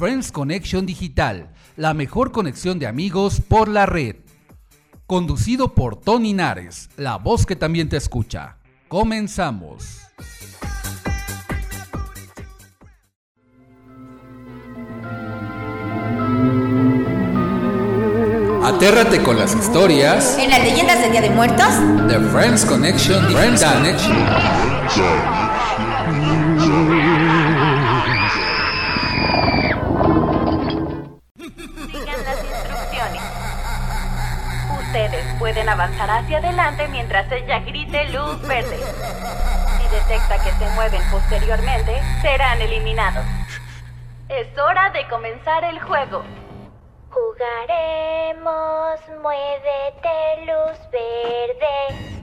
Friends Connection Digital, la mejor conexión de amigos por la red. Conducido por Tony Nares, la voz que también te escucha. Comenzamos. Atérrate con las historias En las leyendas del Día de Muertos. de Friends Connection Friends Connection. Pueden avanzar hacia adelante mientras ella grite luz verde. Si detecta que se mueven posteriormente, serán eliminados. Es hora de comenzar el juego. Jugaremos, muévete, luz verde.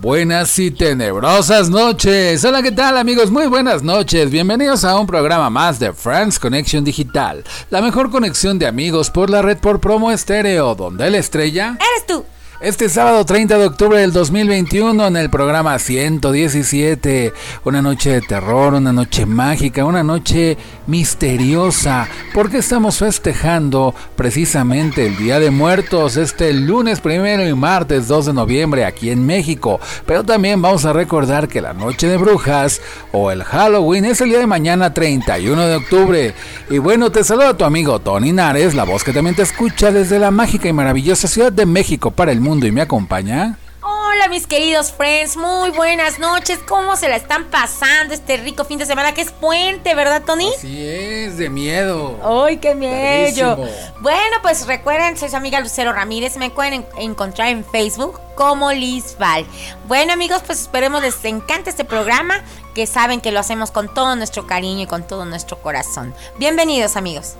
Buenas y tenebrosas noches. Hola, ¿qué tal amigos? Muy buenas noches. Bienvenidos a un programa más de Friends Connection Digital, la mejor conexión de amigos por la red por promo estéreo, donde la estrella Eres tú. Este sábado 30 de octubre del 2021 en el programa 117, una noche de terror, una noche mágica, una noche misteriosa, porque estamos festejando precisamente el Día de Muertos este lunes primero y martes 2 de noviembre aquí en México, pero también vamos a recordar que la noche de brujas o el Halloween es el día de mañana 31 de octubre. Y bueno, te saluda tu amigo Tony Nares, la voz que también te escucha desde la mágica y maravillosa Ciudad de México para el mundo y me acompaña. Hola mis queridos friends, muy buenas noches. ¿Cómo se la están pasando este rico fin de semana que es puente, verdad Tony? Así es, de miedo. ¡Ay, qué miedo! Bueno, pues recuerden, soy su amiga Lucero Ramírez. Me pueden en- encontrar en Facebook como Liz Val. Bueno, amigos, pues esperemos les encante este programa. Que saben que lo hacemos con todo nuestro cariño y con todo nuestro corazón. Bienvenidos, amigos.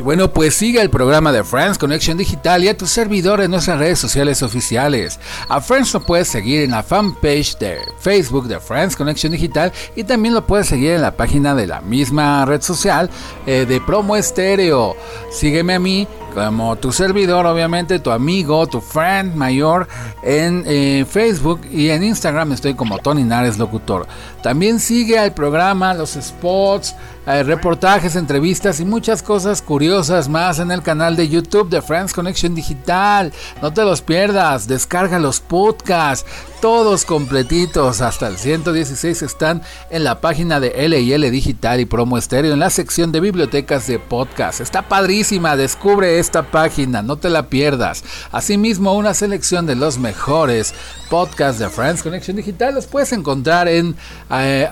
Y bueno, pues sigue el programa de Friends Connection Digital y a tu servidor en nuestras redes sociales oficiales. A Friends lo puedes seguir en la fanpage de Facebook de Friends Connection Digital y también lo puedes seguir en la página de la misma red social eh, de Promo Estéreo. Sígueme a mí como tu servidor, obviamente, tu amigo, tu friend mayor en eh, Facebook y en Instagram estoy como Tony Nares Locutor. También sigue al programa, los spots, eh, reportajes, entrevistas y muchas cosas curiosas más en el canal de YouTube de Friends Connection Digital. No te los pierdas, descarga los podcasts, todos completitos hasta el 116 están en la página de LL Digital y Promo Estéreo en la sección de bibliotecas de podcast. Está padrísima, descubre esta página, no te la pierdas. Asimismo, una selección de los mejores podcasts de Friends Connection Digital los puedes encontrar en eh,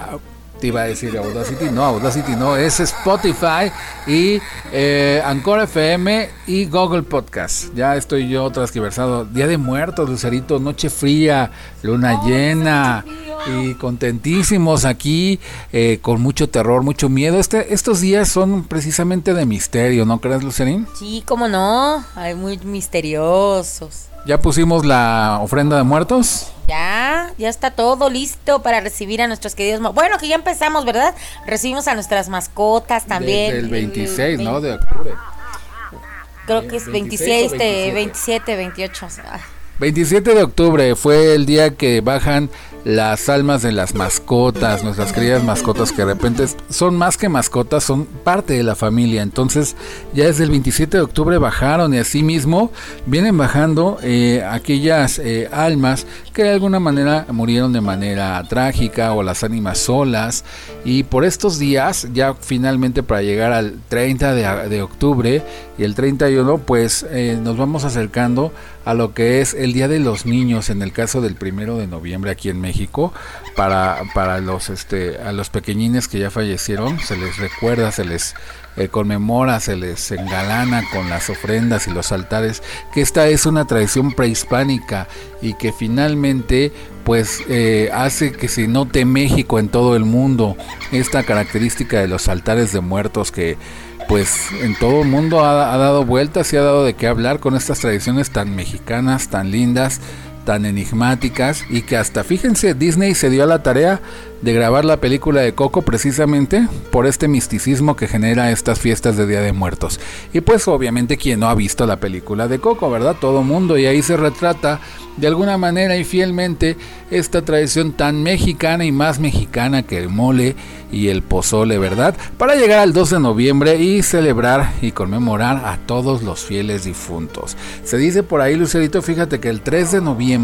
te iba a decir Audacity, no, Audacity no, es Spotify y eh, Anchor FM y Google Podcast. Ya estoy yo transgiversado. Día de Muertos, Lucerito, noche fría, luna llena y contentísimos aquí, eh, con mucho terror, mucho miedo. Este, estos días son precisamente de misterio, ¿no crees, Lucerín? Sí, cómo no. Ay, muy misteriosos. Ya pusimos la ofrenda de muertos. Ya, ya está todo listo para recibir a nuestros queridos. Bueno, que ya empezamos, ¿verdad? Recibimos a nuestras mascotas también. Desde el 26, ¿no? Vein- De octubre. Creo que es 26 26, o de 27. 27, 28. ah. 27 de octubre fue el día que bajan las almas de las mascotas, nuestras queridas mascotas que de repente son más que mascotas, son parte de la familia. Entonces ya desde el 27 de octubre bajaron y así mismo vienen bajando eh, aquellas eh, almas que de alguna manera murieron de manera trágica o las ánimas solas. Y por estos días, ya finalmente para llegar al 30 de, de octubre y el 31, pues eh, nos vamos acercando a lo que es el Día de los Niños en el caso del primero de noviembre aquí en México para, para los este a los pequeñines que ya fallecieron se les recuerda se les eh, conmemora se les engalana con las ofrendas y los altares que esta es una tradición prehispánica y que finalmente pues eh, hace que se note México en todo el mundo. Esta característica de los altares de muertos que pues en todo el mundo ha, ha dado vueltas y ha dado de qué hablar con estas tradiciones tan mexicanas, tan lindas, tan enigmáticas y que hasta fíjense Disney se dio a la tarea de grabar la película de Coco precisamente por este misticismo que genera estas fiestas de Día de Muertos. Y pues obviamente quien no ha visto la película de Coco, ¿verdad? Todo mundo y ahí se retrata de alguna manera y fielmente esta tradición tan mexicana y más mexicana que el mole y el pozole, ¿verdad? Para llegar al 2 de noviembre y celebrar y conmemorar a todos los fieles difuntos. Se dice por ahí, Lucerito, fíjate que el 3 de noviembre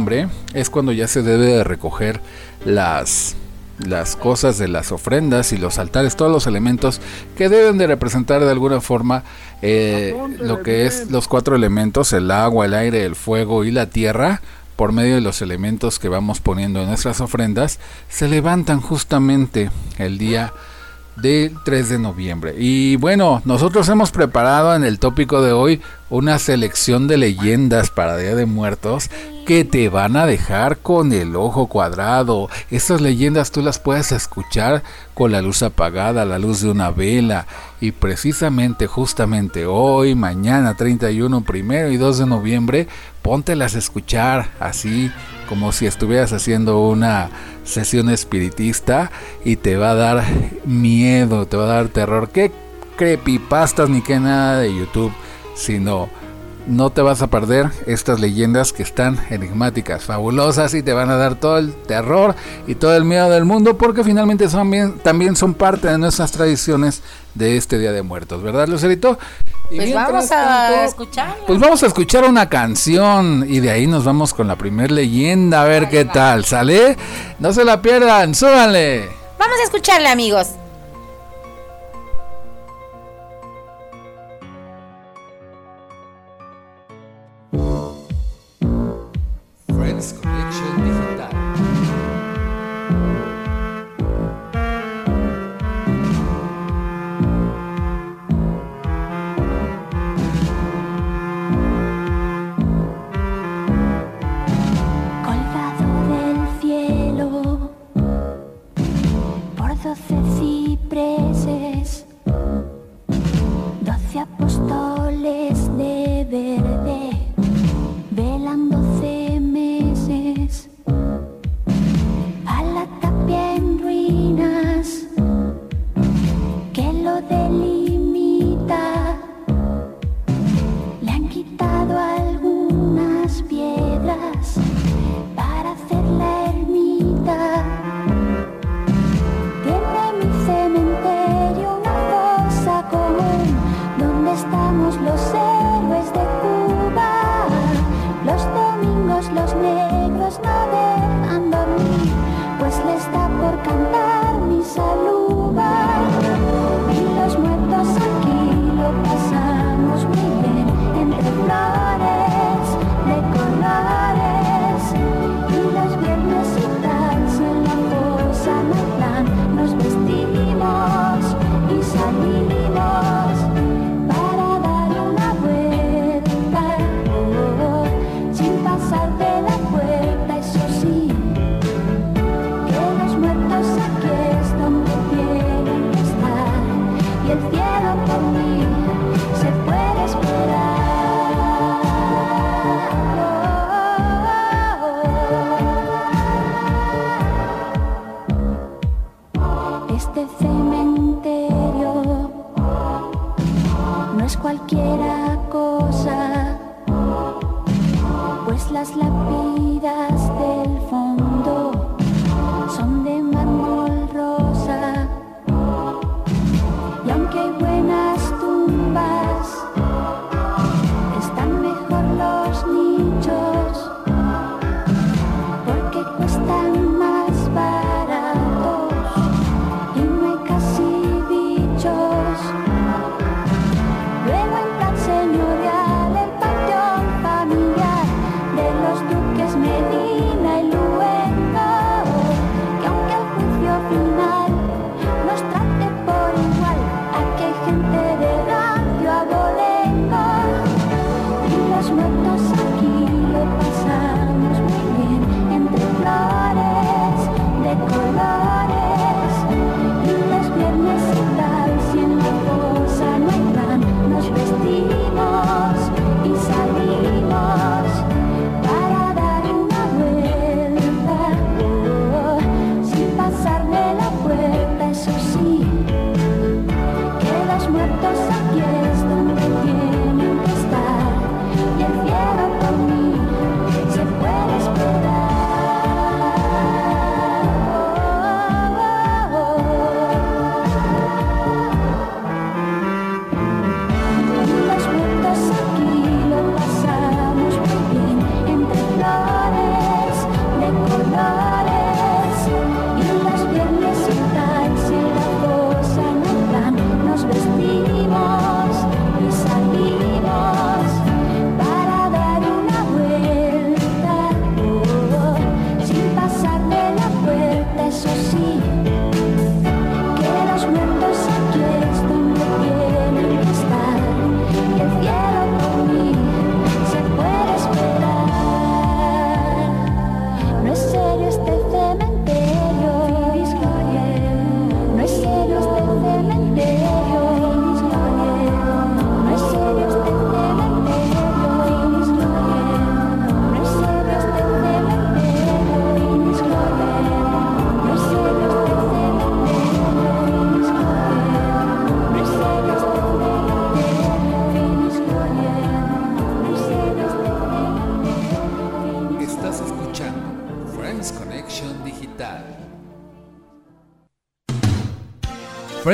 es cuando ya se debe de recoger las las cosas de las ofrendas y los altares, todos los elementos que deben de representar de alguna forma eh, lo que es los cuatro elementos, el agua, el aire, el fuego y la tierra, por medio de los elementos que vamos poniendo en nuestras ofrendas, se levantan justamente el día del 3 de noviembre. Y bueno, nosotros hemos preparado en el tópico de hoy una selección de leyendas para Día de Muertos que te van a dejar con el ojo cuadrado. Estas leyendas tú las puedes escuchar con la luz apagada, la luz de una vela. Y precisamente, justamente hoy, mañana 31, primero y 2 de noviembre, póntelas a escuchar así como si estuvieras haciendo una sesión espiritista y te va a dar miedo, te va a dar terror. ¿Qué creepypastas ni qué nada de YouTube? Sino no te vas a perder estas leyendas que están enigmáticas, fabulosas y te van a dar todo el terror y todo el miedo del mundo porque finalmente son bien, también son parte de nuestras tradiciones de este Día de Muertos, ¿verdad, Lucerito? pues vamos a escuchar. Pues vamos a escuchar una canción y de ahí nos vamos con la primer leyenda a ver qué tal, ¿sale? No se la pierdan, súbanle. Vamos a escucharle, amigos.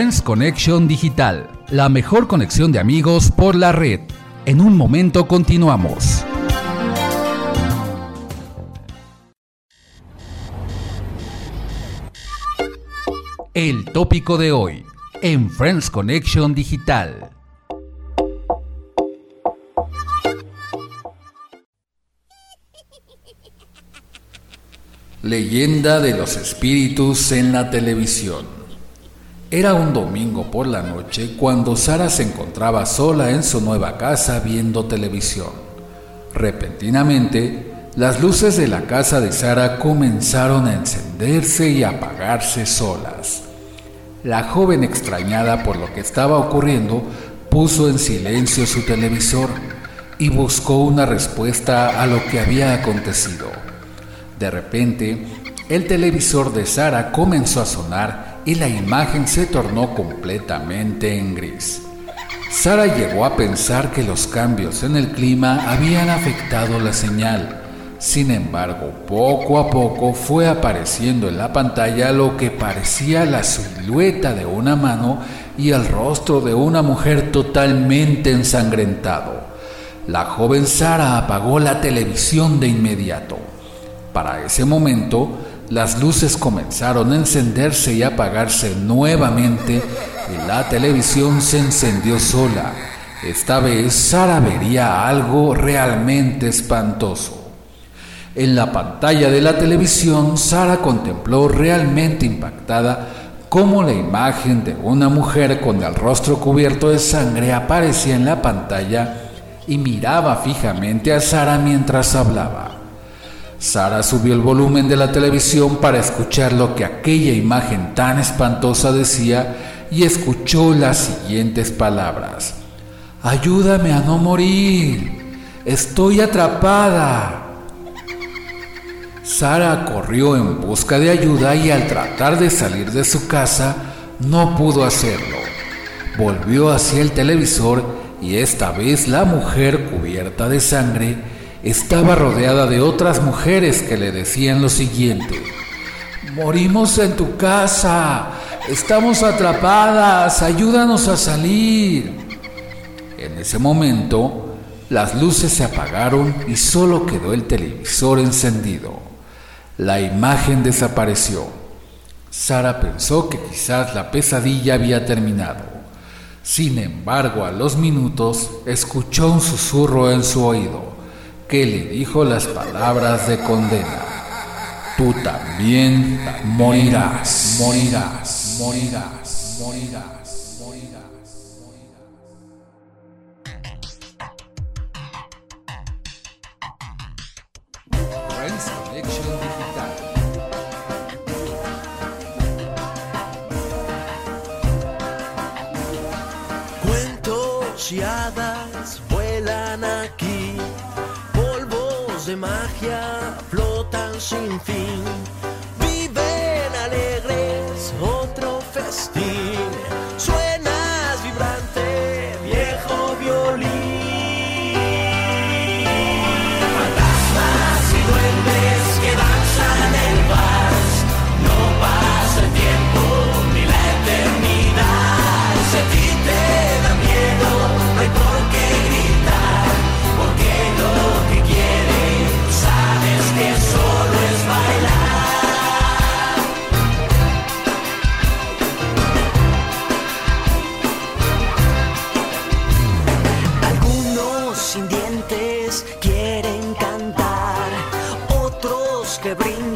Friends Connection Digital, la mejor conexión de amigos por la red. En un momento continuamos. El tópico de hoy en Friends Connection Digital. Leyenda de los espíritus en la televisión. Era un domingo por la noche cuando Sara se encontraba sola en su nueva casa viendo televisión. Repentinamente, las luces de la casa de Sara comenzaron a encenderse y apagarse solas. La joven extrañada por lo que estaba ocurriendo puso en silencio su televisor y buscó una respuesta a lo que había acontecido. De repente, el televisor de Sara comenzó a sonar y la imagen se tornó completamente en gris. Sara llegó a pensar que los cambios en el clima habían afectado la señal. Sin embargo, poco a poco fue apareciendo en la pantalla lo que parecía la silueta de una mano y el rostro de una mujer totalmente ensangrentado. La joven Sara apagó la televisión de inmediato. Para ese momento, las luces comenzaron a encenderse y apagarse nuevamente y la televisión se encendió sola. Esta vez Sara vería algo realmente espantoso. En la pantalla de la televisión, Sara contempló realmente impactada cómo la imagen de una mujer con el rostro cubierto de sangre aparecía en la pantalla y miraba fijamente a Sara mientras hablaba. Sara subió el volumen de la televisión para escuchar lo que aquella imagen tan espantosa decía y escuchó las siguientes palabras. Ayúdame a no morir. Estoy atrapada. Sara corrió en busca de ayuda y al tratar de salir de su casa no pudo hacerlo. Volvió hacia el televisor y esta vez la mujer cubierta de sangre estaba rodeada de otras mujeres que le decían lo siguiente. Morimos en tu casa, estamos atrapadas, ayúdanos a salir. En ese momento, las luces se apagaron y solo quedó el televisor encendido. La imagen desapareció. Sara pensó que quizás la pesadilla había terminado. Sin embargo, a los minutos escuchó un susurro en su oído que le dijo las palabras de condena. Tú también morirás, morirás, morirás, morirás, morirás. Cuentos y hadas vuelan aquí, de magia flotan sin fin, viven alegres otro festín, quieren cantar, otros que brindan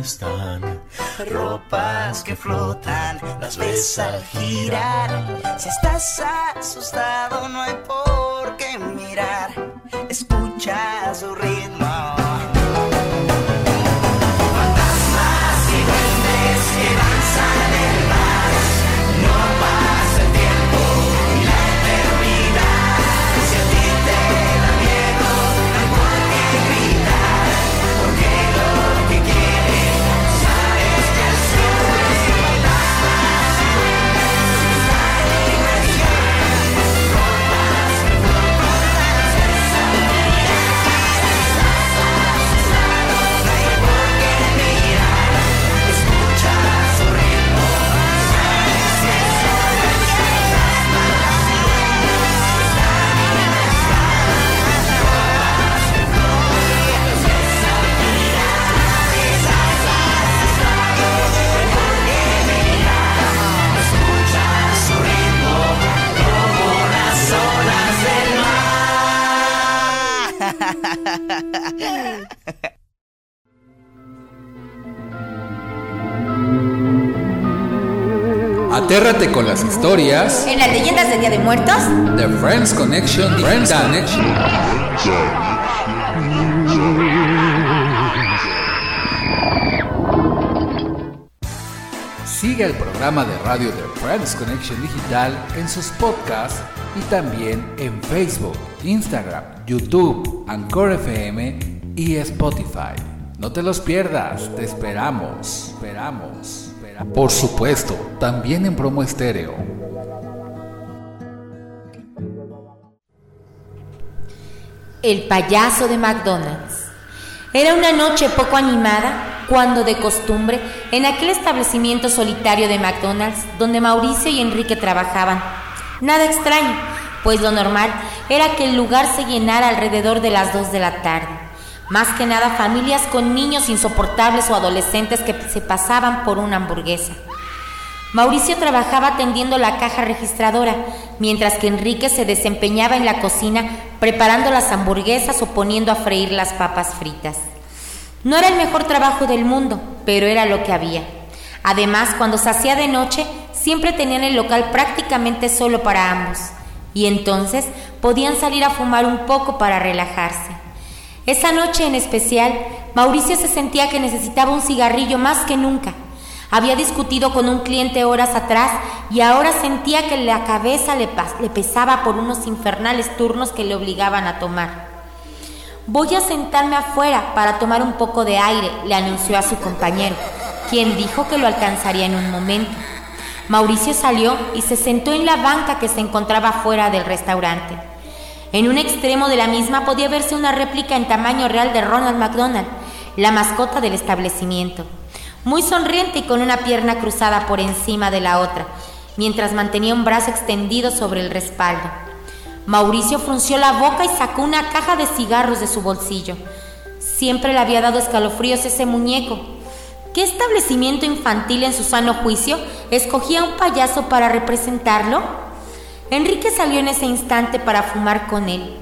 están. Ropas que flotan, las ves al girar. Si estás asustado, no hay por qué mirar. Escucha su ritmo. Atérrate con las historias En las leyendas del Día de Muertos, de Friends Connection Friends Connection. Sigue el programa de radio de Friends Connection Digital en sus podcasts y también en Facebook, Instagram, YouTube, Anchor FM y Spotify. No te los pierdas, te esperamos, esperamos. Por supuesto, también en promo estéreo. el payaso de McDonald's. Era una noche poco animada cuando de costumbre en aquel establecimiento solitario de McDonald's donde Mauricio y Enrique trabajaban. Nada extraño, pues lo normal era que el lugar se llenara alrededor de las 2 de la tarde. Más que nada familias con niños insoportables o adolescentes que se pasaban por una hamburguesa. Mauricio trabajaba atendiendo la caja registradora, mientras que Enrique se desempeñaba en la cocina preparando las hamburguesas o poniendo a freír las papas fritas. No era el mejor trabajo del mundo, pero era lo que había. Además, cuando se hacía de noche, siempre tenían el local prácticamente solo para ambos, y entonces podían salir a fumar un poco para relajarse. Esa noche en especial, Mauricio se sentía que necesitaba un cigarrillo más que nunca. Había discutido con un cliente horas atrás y ahora sentía que la cabeza le, le pesaba por unos infernales turnos que le obligaban a tomar. Voy a sentarme afuera para tomar un poco de aire, le anunció a su compañero, quien dijo que lo alcanzaría en un momento. Mauricio salió y se sentó en la banca que se encontraba fuera del restaurante. En un extremo de la misma podía verse una réplica en tamaño real de Ronald McDonald, la mascota del establecimiento, muy sonriente y con una pierna cruzada por encima de la otra, mientras mantenía un brazo extendido sobre el respaldo. Mauricio frunció la boca y sacó una caja de cigarros de su bolsillo. Siempre le había dado escalofríos ese muñeco. ¿Qué establecimiento infantil en su sano juicio escogía un payaso para representarlo? Enrique salió en ese instante para fumar con él.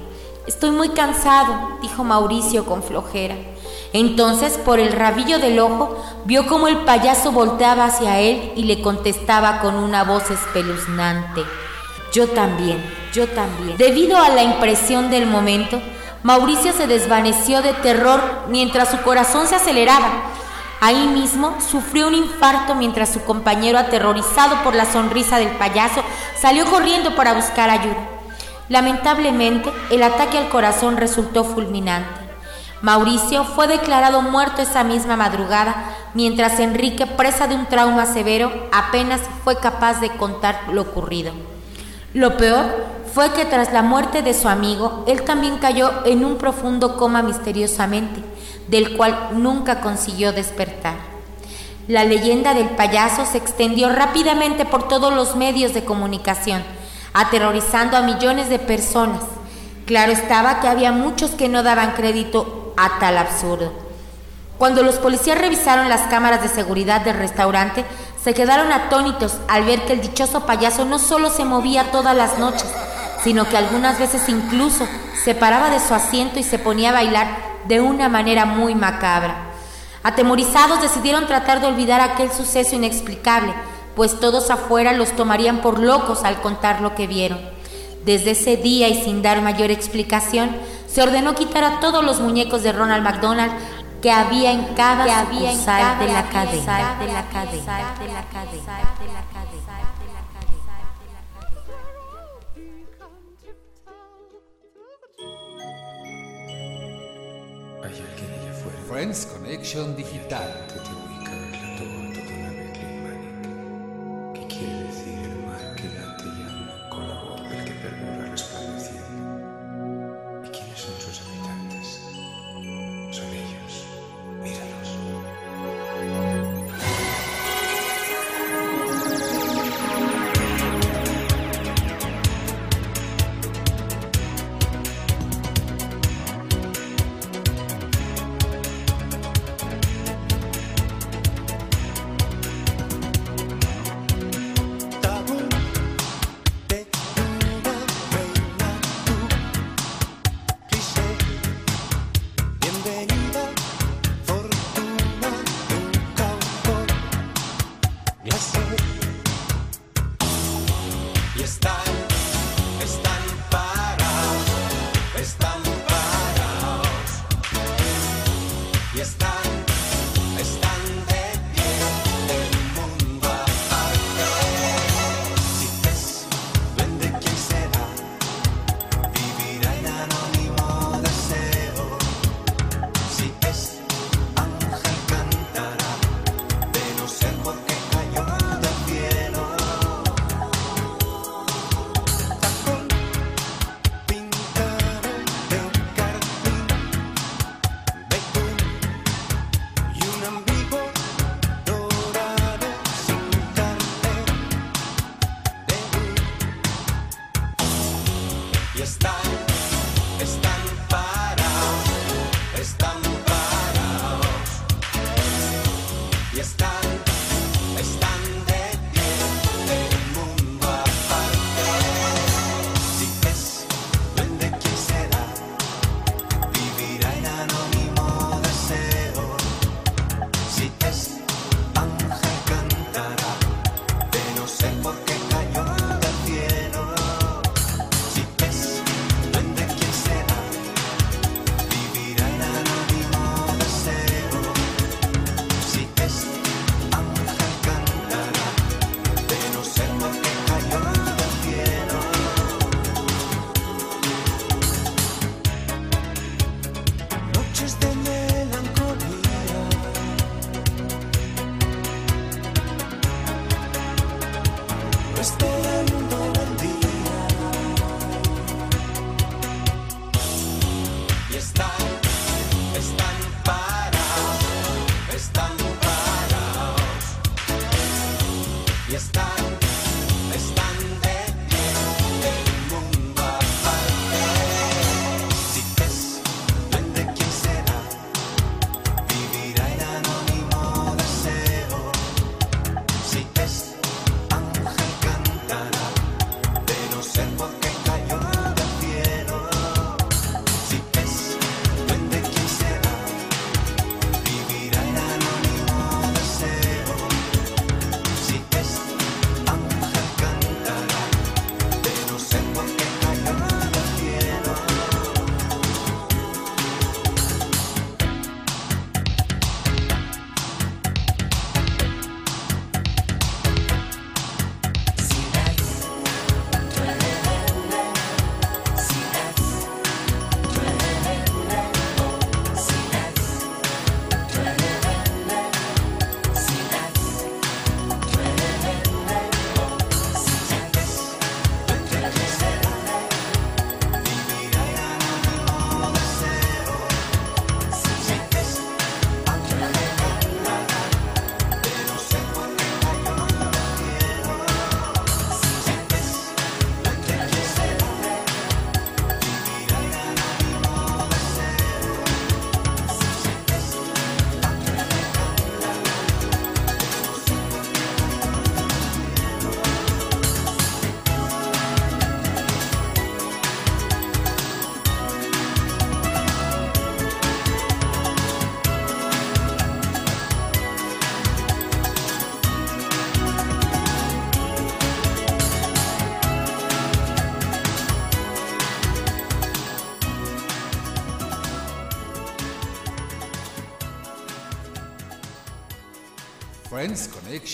Estoy muy cansado, dijo Mauricio con flojera. Entonces, por el rabillo del ojo, vio como el payaso volteaba hacia él y le contestaba con una voz espeluznante. Yo también, yo también. Debido a la impresión del momento, Mauricio se desvaneció de terror mientras su corazón se aceleraba. Ahí mismo sufrió un infarto mientras su compañero, aterrorizado por la sonrisa del payaso, salió corriendo para buscar ayuda. Lamentablemente, el ataque al corazón resultó fulminante. Mauricio fue declarado muerto esa misma madrugada, mientras Enrique, presa de un trauma severo, apenas fue capaz de contar lo ocurrido. Lo peor fue que tras la muerte de su amigo, él también cayó en un profundo coma misteriosamente, del cual nunca consiguió despertar. La leyenda del payaso se extendió rápidamente por todos los medios de comunicación, aterrorizando a millones de personas. Claro estaba que había muchos que no daban crédito a tal absurdo. Cuando los policías revisaron las cámaras de seguridad del restaurante, se quedaron atónitos al ver que el dichoso payaso no solo se movía todas las noches, sino que algunas veces incluso se paraba de su asiento y se ponía a bailar de una manera muy macabra. Atemorizados decidieron tratar de olvidar aquel suceso inexplicable, pues todos afuera los tomarían por locos al contar lo que vieron. Desde ese día y sin dar mayor explicación, se ordenó quitar a todos los muñecos de Ronald McDonald que había en cada que de la cadena. Friends Connection Digital.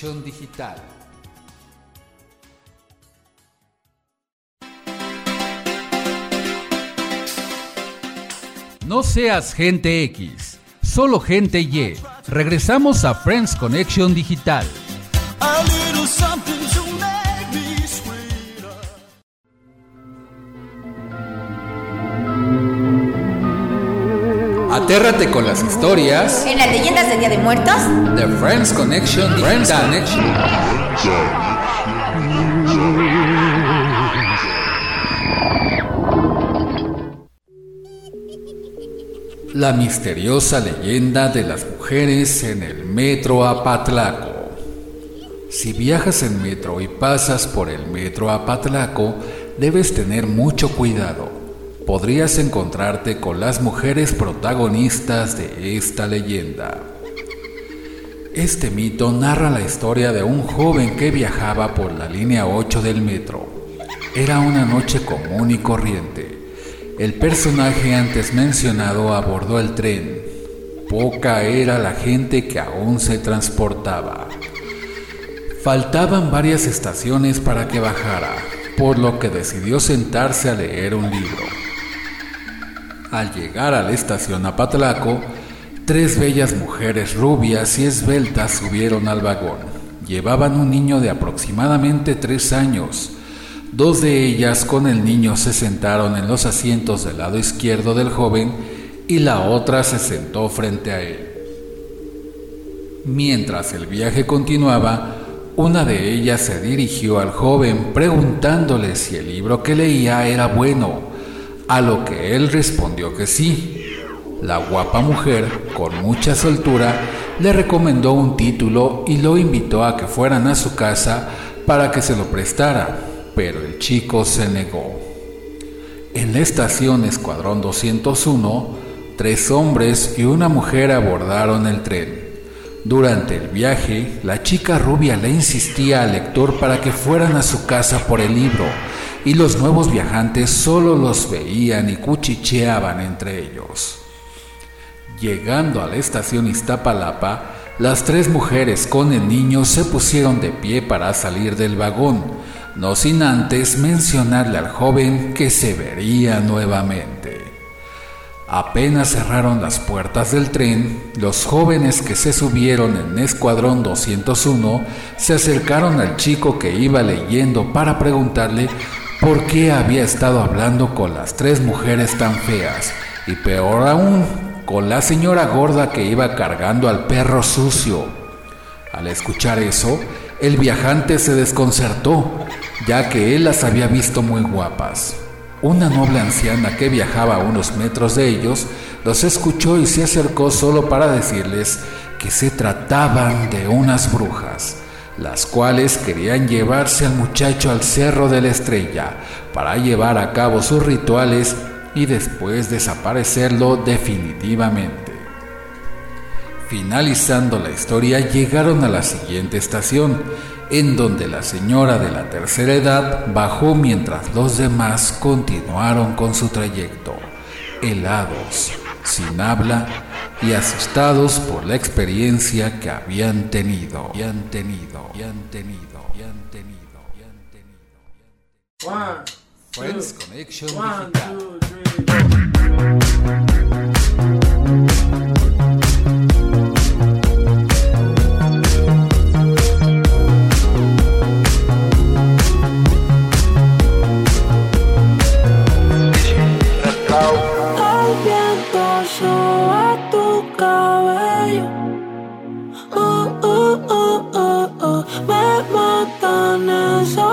Digital. No seas gente X, solo gente Y. Regresamos a Friends Connection Digital. Atérrate con las historias En las leyendas del Día de Muertos, de Friends Connection Friends Connection. La misteriosa leyenda de las mujeres en el metro Apatlaco. Si viajas en metro y pasas por el metro Apatlaco, debes tener mucho cuidado. Podrías encontrarte con las mujeres protagonistas de esta leyenda. Este mito narra la historia de un joven que viajaba por la línea 8 del metro. Era una noche común y corriente. El personaje antes mencionado abordó el tren. Poca era la gente que aún se transportaba. Faltaban varias estaciones para que bajara, por lo que decidió sentarse a leer un libro. Al llegar a la estación Apatlaco, tres bellas mujeres rubias y esbeltas subieron al vagón. Llevaban un niño de aproximadamente tres años. Dos de ellas con el niño se sentaron en los asientos del lado izquierdo del joven y la otra se sentó frente a él. Mientras el viaje continuaba, una de ellas se dirigió al joven preguntándole si el libro que leía era bueno, a lo que él respondió que sí. La guapa mujer, con mucha soltura, le recomendó un título y lo invitó a que fueran a su casa para que se lo prestara, pero el chico se negó. En la estación Escuadrón 201, tres hombres y una mujer abordaron el tren. Durante el viaje, la chica rubia le insistía al lector para que fueran a su casa por el libro, y los nuevos viajantes solo los veían y cuchicheaban entre ellos. Llegando a la estación Iztapalapa, las tres mujeres con el niño se pusieron de pie para salir del vagón, no sin antes mencionarle al joven que se vería nuevamente. Apenas cerraron las puertas del tren, los jóvenes que se subieron en Escuadrón 201 se acercaron al chico que iba leyendo para preguntarle por qué había estado hablando con las tres mujeres tan feas y peor aún, con la señora gorda que iba cargando al perro sucio. Al escuchar eso, el viajante se desconcertó, ya que él las había visto muy guapas. Una noble anciana que viajaba a unos metros de ellos los escuchó y se acercó solo para decirles que se trataban de unas brujas, las cuales querían llevarse al muchacho al Cerro de la Estrella para llevar a cabo sus rituales y después desaparecerlo definitivamente. Finalizando la historia, llegaron a la siguiente estación, en donde la señora de la tercera edad bajó mientras los demás continuaron con su trayecto, helados, sin habla y asustados por la experiencia que habían tenido, y han tenido, y han tenido, y han tenido, y han tenido. One, Friends Connection one, Digital. two, three.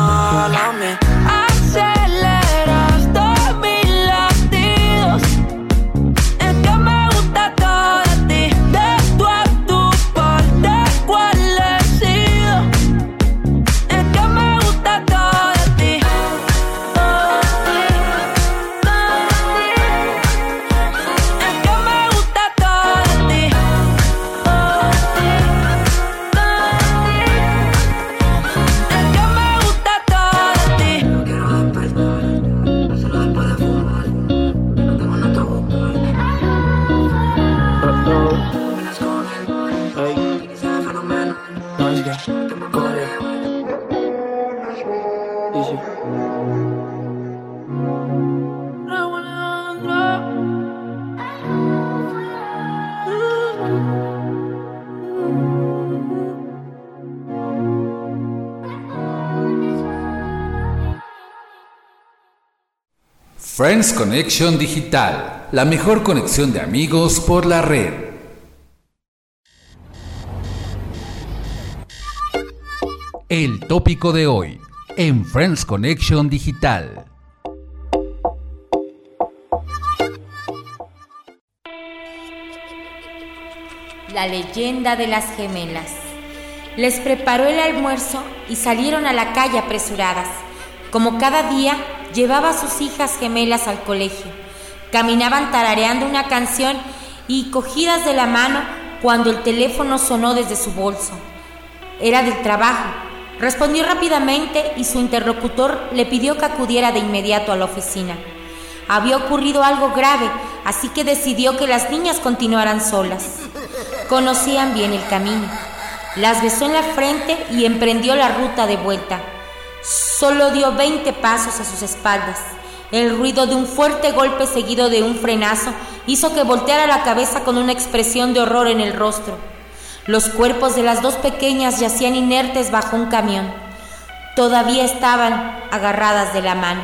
pones mal a Friends Connection Digital, la mejor conexión de amigos por la red. El tópico de hoy en Friends Connection Digital. La leyenda de las gemelas. Les preparó el almuerzo y salieron a la calle apresuradas. Como cada día, llevaba a sus hijas gemelas al colegio. Caminaban tarareando una canción y cogidas de la mano cuando el teléfono sonó desde su bolso. Era del trabajo. Respondió rápidamente y su interlocutor le pidió que acudiera de inmediato a la oficina. Había ocurrido algo grave, así que decidió que las niñas continuaran solas. Conocían bien el camino. Las besó en la frente y emprendió la ruta de vuelta. Solo dio 20 pasos a sus espaldas. El ruido de un fuerte golpe seguido de un frenazo hizo que volteara la cabeza con una expresión de horror en el rostro. Los cuerpos de las dos pequeñas yacían inertes bajo un camión. Todavía estaban agarradas de la mano.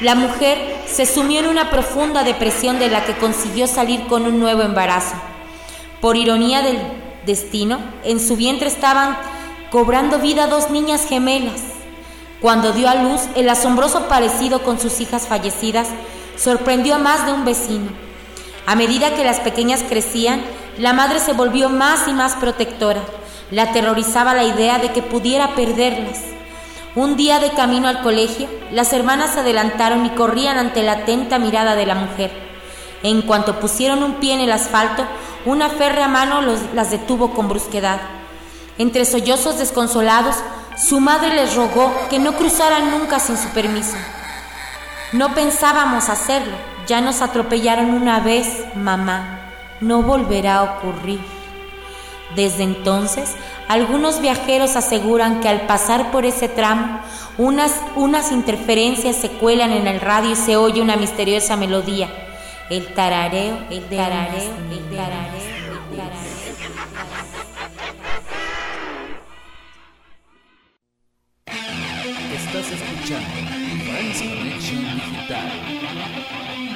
La mujer se sumió en una profunda depresión de la que consiguió salir con un nuevo embarazo. Por ironía del destino, en su vientre estaban cobrando vida dos niñas gemelas. Cuando dio a luz, el asombroso parecido con sus hijas fallecidas sorprendió a más de un vecino. A medida que las pequeñas crecían, la madre se volvió más y más protectora. La aterrorizaba la idea de que pudiera perderlas. Un día de camino al colegio, las hermanas se adelantaron y corrían ante la atenta mirada de la mujer. En cuanto pusieron un pie en el asfalto, una férrea mano las detuvo con brusquedad. Entre sollozos desconsolados, su madre les rogó que no cruzaran nunca sin su permiso. No pensábamos hacerlo, ya nos atropellaron una vez, mamá, no volverá a ocurrir. Desde entonces, algunos viajeros aseguran que al pasar por ese tramo, unas, unas interferencias se cuelan en el radio y se oye una misteriosa melodía. El tarareo, el tarareo, el tarareo, escuchando Friends Connection Digital.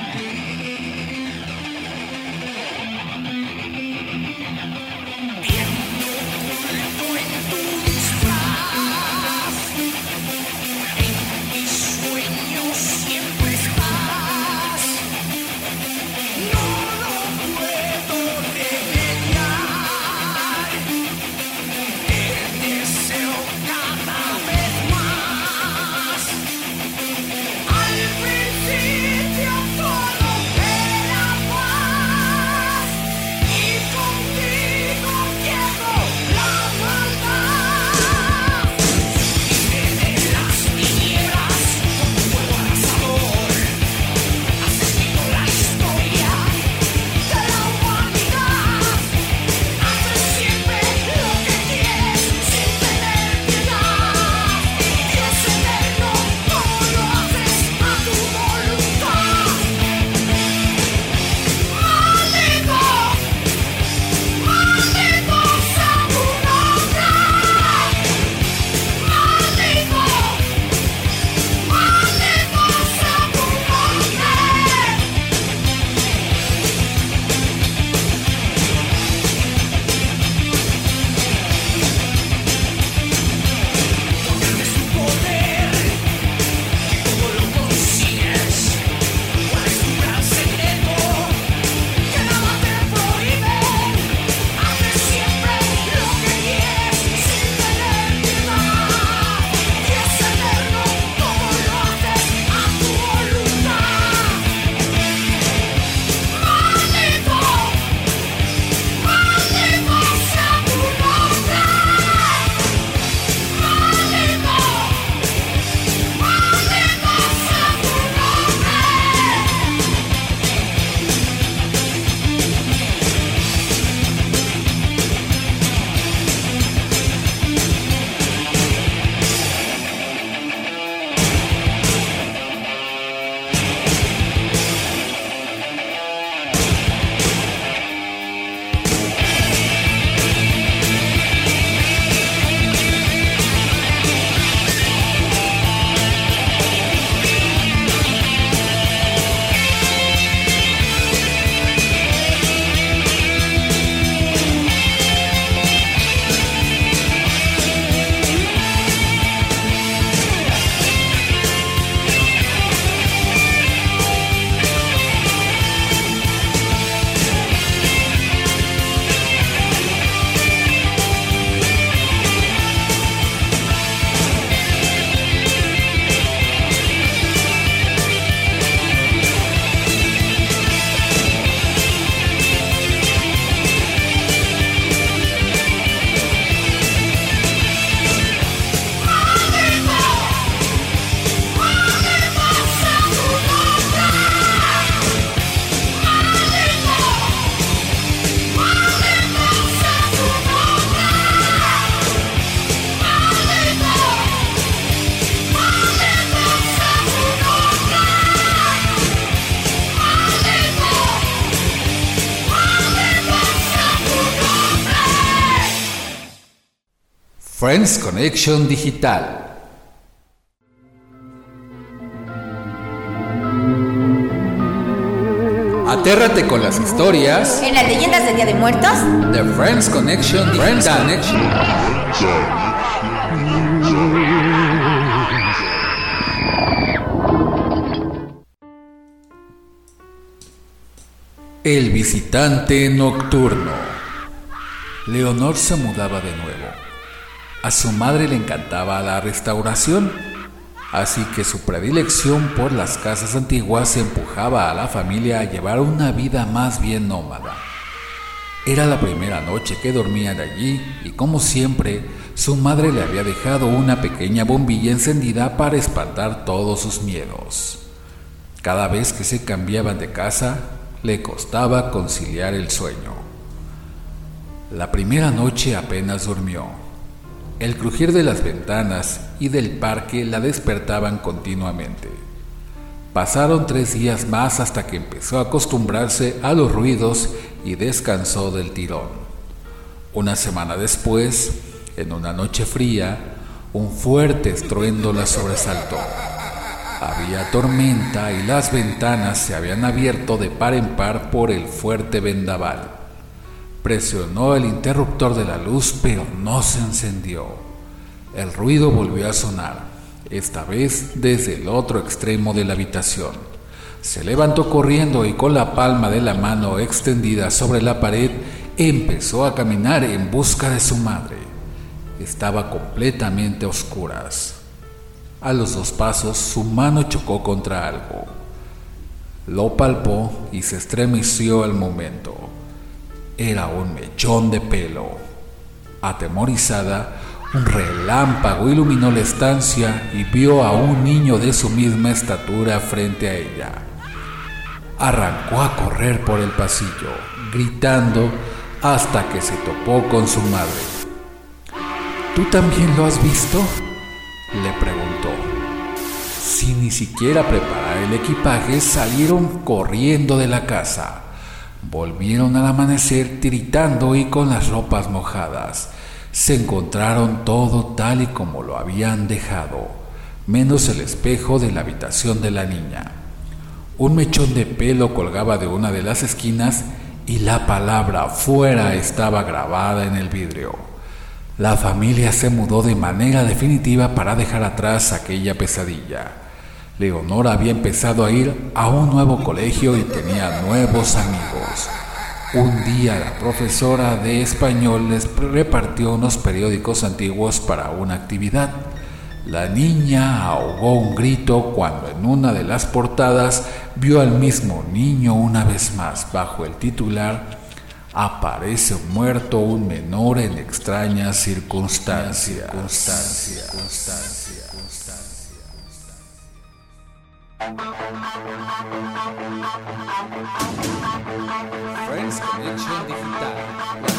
Friends Connection Digital. Atérrate con las historias En las leyendas del Día de Muertos, de Friends Connection Friends Connection. El visitante nocturno. Leonor se mudaba de nuevo. A su madre le encantaba la restauración, así que su predilección por las casas antiguas empujaba a la familia a llevar una vida más bien nómada. Era la primera noche que dormían allí y como siempre, su madre le había dejado una pequeña bombilla encendida para espantar todos sus miedos. Cada vez que se cambiaban de casa, le costaba conciliar el sueño. La primera noche apenas durmió. El crujir de las ventanas y del parque la despertaban continuamente. Pasaron tres días más hasta que empezó a acostumbrarse a los ruidos y descansó del tirón. Una semana después, en una noche fría, un fuerte estruendo la sobresaltó. Había tormenta y las ventanas se habían abierto de par en par por el fuerte vendaval. Presionó el interruptor de la luz, pero no se encendió. El ruido volvió a sonar, esta vez desde el otro extremo de la habitación. Se levantó corriendo y con la palma de la mano extendida sobre la pared empezó a caminar en busca de su madre. Estaba completamente a oscuras. A los dos pasos su mano chocó contra algo. Lo palpó y se estremeció al momento. Era un mechón de pelo. Atemorizada, un relámpago iluminó la estancia y vio a un niño de su misma estatura frente a ella. Arrancó a correr por el pasillo, gritando hasta que se topó con su madre. ¿Tú también lo has visto? le preguntó. Sin ni siquiera preparar el equipaje, salieron corriendo de la casa. Volvieron al amanecer tiritando y con las ropas mojadas. Se encontraron todo tal y como lo habían dejado, menos el espejo de la habitación de la niña. Un mechón de pelo colgaba de una de las esquinas y la palabra fuera estaba grabada en el vidrio. La familia se mudó de manera definitiva para dejar atrás aquella pesadilla. Leonora había empezado a ir a un nuevo colegio y tenía nuevos amigos. Un día la profesora de español les repartió unos periódicos antiguos para una actividad. La niña ahogó un grito cuando en una de las portadas vio al mismo niño una vez más bajo el titular Aparece muerto un menor en extrañas circunstancias, Friends Connection Digital,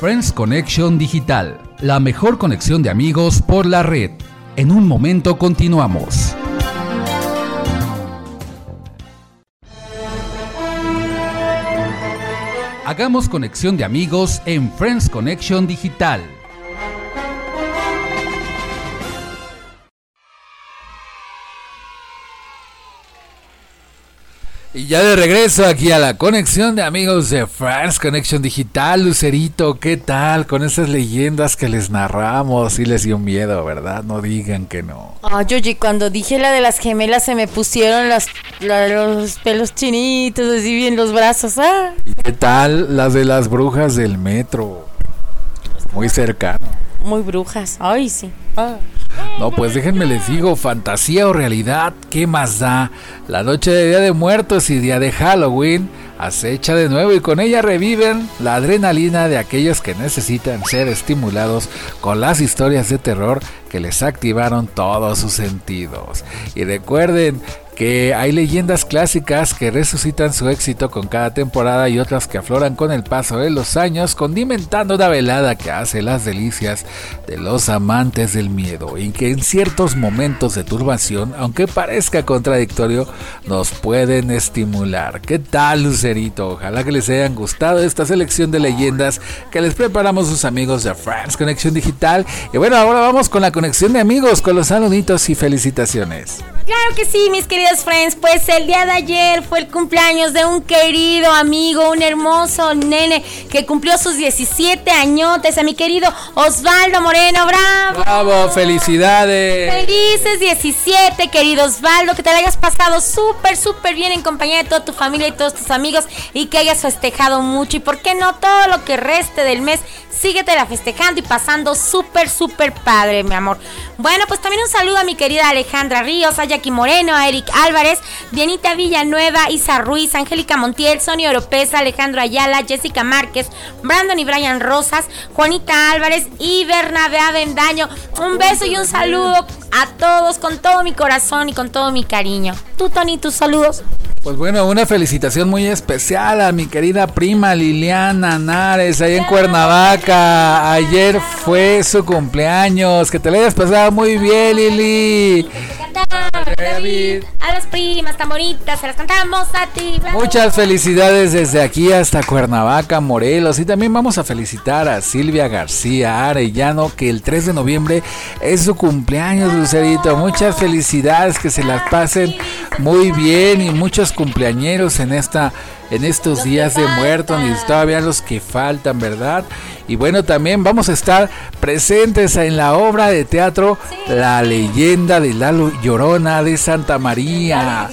Friends Connection Digital, la mejor conexión de amigos por la red. En un momento continuamos. Hagamos conexión de amigos en Friends Connection Digital. Y ya de regreso aquí a la conexión de amigos de France Connection Digital, Lucerito, ¿qué tal con esas leyendas que les narramos? Y les dio miedo, ¿verdad? No digan que no. Ay, oye, cuando dije la de las gemelas se me pusieron las, la- los pelos chinitos, así bien los brazos. Ah. ¿Y qué tal las de las brujas del metro? Muy cercano. Muy brujas. Ay, sí. Ah. No, pues déjenme les digo, fantasía o realidad, ¿qué más da? La noche de Día de Muertos y Día de Halloween acecha de nuevo y con ella reviven la adrenalina de aquellos que necesitan ser estimulados con las historias de terror que les activaron todos sus sentidos. Y recuerden que hay leyendas clásicas que resucitan su éxito con cada temporada y otras que afloran con el paso de los años, condimentando una velada que hace las delicias de los amantes del miedo y que en ciertos momentos de turbación, aunque parezca contradictorio, nos pueden estimular. ¿Qué tal, Lucerito? Ojalá que les hayan gustado esta selección de leyendas que les preparamos sus amigos de France Conexión Digital. Y bueno, ahora vamos con la conexión de amigos, con los saluditos y felicitaciones. Claro que sí, mis queridos friends. Pues el día de ayer fue el cumpleaños de un querido amigo, un hermoso nene que cumplió sus 17 añotes. A mi querido Osvaldo Moreno, bravo. ¡Bravo! ¡Felicidades! Felices 17, querido Osvaldo, que te la hayas pasado súper, súper bien en compañía de toda tu familia y todos tus amigos y que hayas festejado mucho. Y por qué no, todo lo que reste del mes, síguetela festejando y pasando súper, súper padre, mi amor. Bueno, pues también un saludo a mi querida Alejandra Ríos, a Jackie Moreno, a Eric Álvarez, Dianita Villanueva, Isa Ruiz, Angélica Montiel, Sonia Oropesa, Alejandro Ayala, Jessica Márquez, Brandon y Brian Rosas, Juanita Álvarez y Bernabé Avendaño. Un beso y un saludo a todos con todo mi corazón y con todo mi cariño. Tú, Tony, tus saludos. Pues bueno, una felicitación muy especial a mi querida prima Liliana Nares, ahí en Cuernavaca. Ayer fue su cumpleaños. Que te la hayas pasado muy bien, Lili. David, a las primas tan bonitas, se las cantamos a ti. Muchas felicidades desde aquí hasta Cuernavaca, Morelos. Y también vamos a felicitar a Silvia García Arellano, que el 3 de noviembre es su cumpleaños, Lucerito. Muchas felicidades, que se las pasen muy bien y muchos cumpleañeros en esta en estos días de muertos y todavía los que faltan, ¿verdad? Y bueno, también vamos a estar presentes en la obra de teatro La leyenda de la Llorona de Santa María.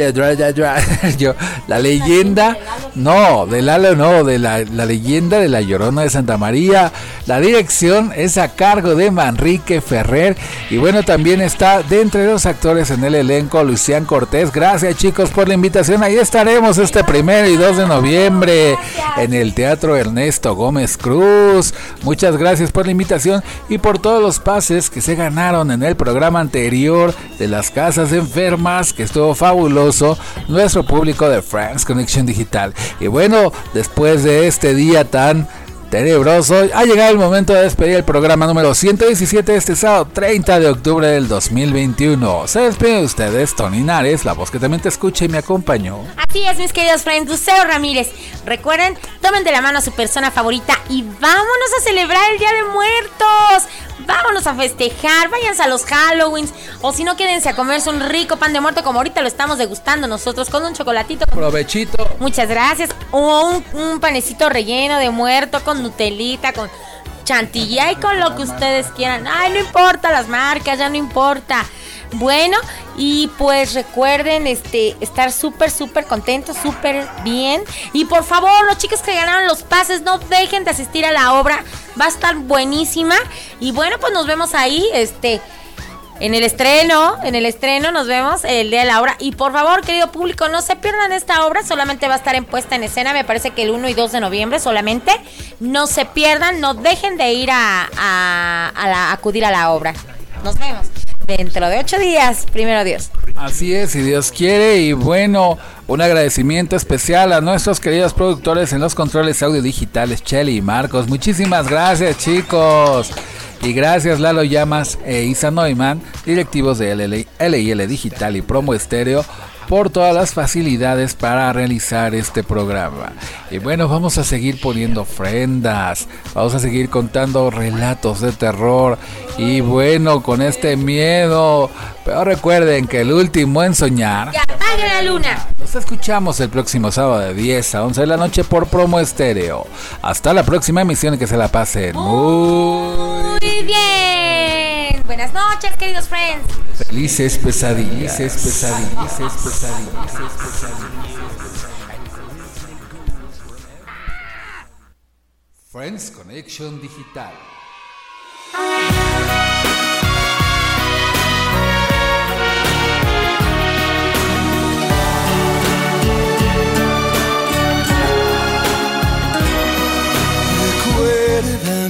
Yo, la leyenda, no, de Lalo no, de la, la leyenda de la Llorona de Santa María. La dirección es a cargo de Manrique Ferrer. Y bueno, también está de entre los actores en el elenco Lucián Cortés. Gracias chicos por la invitación. Ahí estaremos este primero y 2 de noviembre en el Teatro Ernesto Gómez Cruz. Muchas gracias por la invitación y por todos los pases que se ganaron en el programa anterior de las casas enfermas, que estuvo fabuloso. Nuestro público de France Connection Digital. Y bueno, después de este día tan tenebroso, ha llegado el momento de despedir el programa número 117 este sábado 30 de octubre del 2021. Se despide de ustedes, Tony Nares, la voz que también te escucha y me acompañó. Así es, mis queridos friends, Lucero Ramírez. Recuerden, tomen de la mano a su persona favorita y vámonos a celebrar el Día de Muertos. Vámonos a festejar, váyanse a los Halloweens. O si no, quédense a comerse un rico pan de muerto como ahorita lo estamos degustando nosotros con un chocolatito. Provechito. Muchas gracias. O un, un panecito relleno de muerto con Nutelita, con chantilly y con lo que ustedes quieran. Ay, no importa las marcas, ya no importa. Bueno, y pues recuerden este estar súper, súper contentos, súper bien. Y por favor, los chicos que ganaron los pases, no dejen de asistir a la obra. Va a estar buenísima. Y bueno, pues nos vemos ahí, este. En el estreno, en el estreno nos vemos el día de la obra. Y por favor, querido público, no se pierdan esta obra. Solamente va a estar en puesta en escena. Me parece que el 1 y 2 de noviembre solamente. No se pierdan, no dejen de ir a, a- a la- acudir a la obra. Nos vemos. dentro de ocho días, primero Dios. Así es, si Dios quiere. Y bueno, un agradecimiento especial a nuestros queridos productores en los controles audio digitales, Chelly y Marcos. Muchísimas gracias, chicos. Y gracias Lalo Llamas e Isa Neumann, directivos de LIL Digital y Promo Estéreo, por todas las facilidades para realizar este programa. Y bueno, vamos a seguir poniendo ofrendas, vamos a seguir contando relatos de terror y bueno, con este miedo. Pero recuerden que el último en soñar. ¡Que apague la luna! Nos escuchamos el próximo sábado de 10 a 11 de la noche por Promo Estéreo. Hasta la próxima emisión y que se la pasen muy Muy bien. Buenas noches, queridos friends. felices pesadillas. Felices pesadillas. Felices pesadillas. Felices pesadillas. Friends Connection Digital. Tengo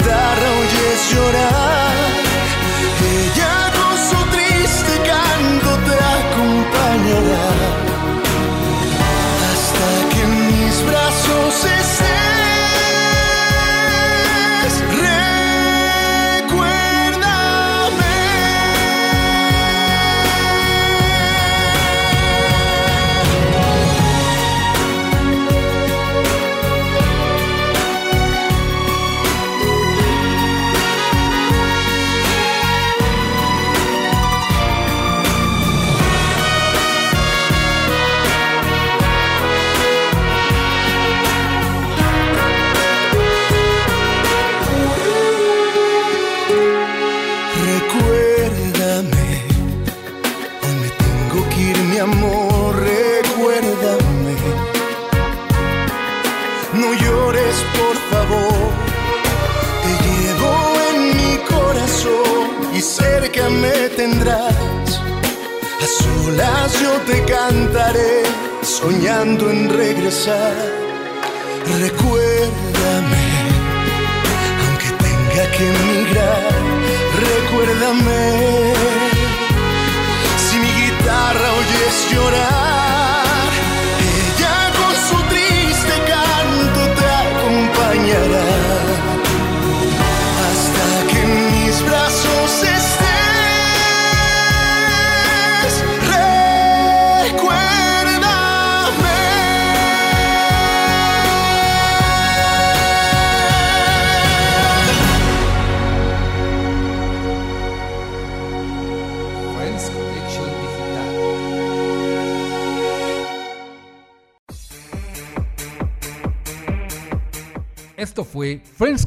guitarra oyes llorar,